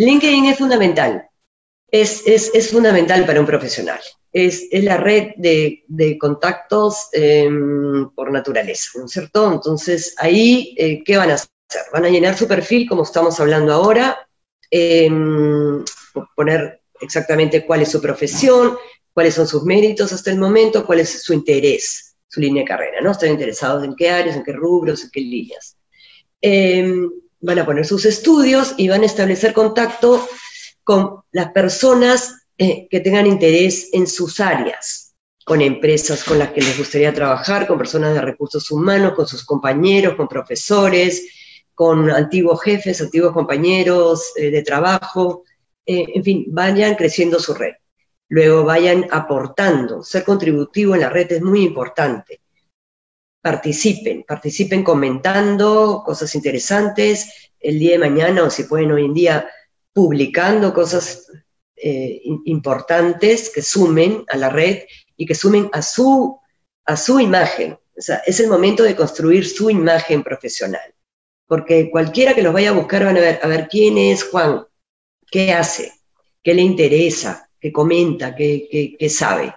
LinkedIn es fundamental, es, es, fundamental para un profesional. Es, es la red de, de contactos em, por naturaleza, ¿no es cierto? Entonces, ahí, eh, ¿qué van a hacer? Van a llenar su perfil, como estamos hablando ahora, em, poner exactamente cuál es su profesión, cuáles son sus méritos hasta el momento, cuál es su interés, su línea de carrera, ¿no? Están interesados en qué áreas, en qué rubros, en qué líneas. Van a poner sus estudios y van a establecer contacto con las personas eh, que tengan interés en sus áreas, con empresas con las que les gustaría trabajar, con personas de recursos humanos, con sus compañeros, con profesores, con antiguos jefes, antiguos compañeros eh, de trabajo, eh, en fin, vayan creciendo su red. Luego vayan aportando, ser contributivo en la red es muy importante. Participen, participen comentando cosas interesantes el día de mañana o si pueden hoy en día publicando cosas eh, importantes que sumen a la red y que sumen a su, a su imagen. O sea, es el momento de construir su imagen profesional. Porque cualquiera que los vaya a buscar van a ver, a ver quién es Juan, qué hace, qué le interesa, qué comenta, qué, sabe.